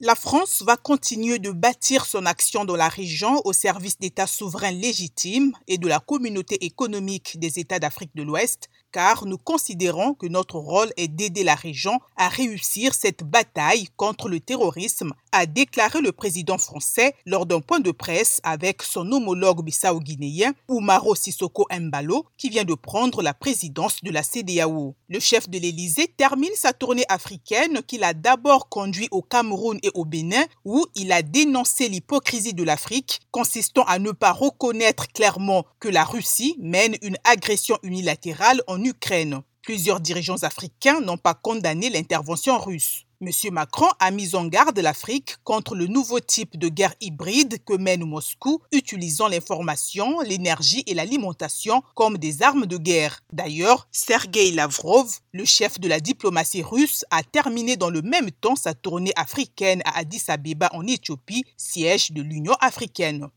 La France va continuer de bâtir son action dans la région au service d'États souverains légitimes et de la communauté économique des États d'Afrique de l'Ouest, car nous considérons que notre rôle est d'aider la région à réussir cette bataille contre le terrorisme, a déclaré le président français lors d'un point de presse avec son homologue bissau-guinéen Oumaro Sissoko Mbalo, qui vient de prendre la présidence de la CDAO. Le chef de l'Élysée termine sa tournée africaine qu'il a d'abord conduit au Cameroun et au Bénin, où il a dénoncé l'hypocrisie de l'Afrique, consistant à ne pas reconnaître clairement que la Russie mène une agression unilatérale en Ukraine. Plusieurs dirigeants africains n'ont pas condamné l'intervention russe. M. Macron a mis en garde l'Afrique contre le nouveau type de guerre hybride que mène Moscou, utilisant l'information, l'énergie et l'alimentation comme des armes de guerre. D'ailleurs, Sergei Lavrov, le chef de la diplomatie russe, a terminé dans le même temps sa tournée africaine à Addis Abeba en Éthiopie, siège de l'Union africaine.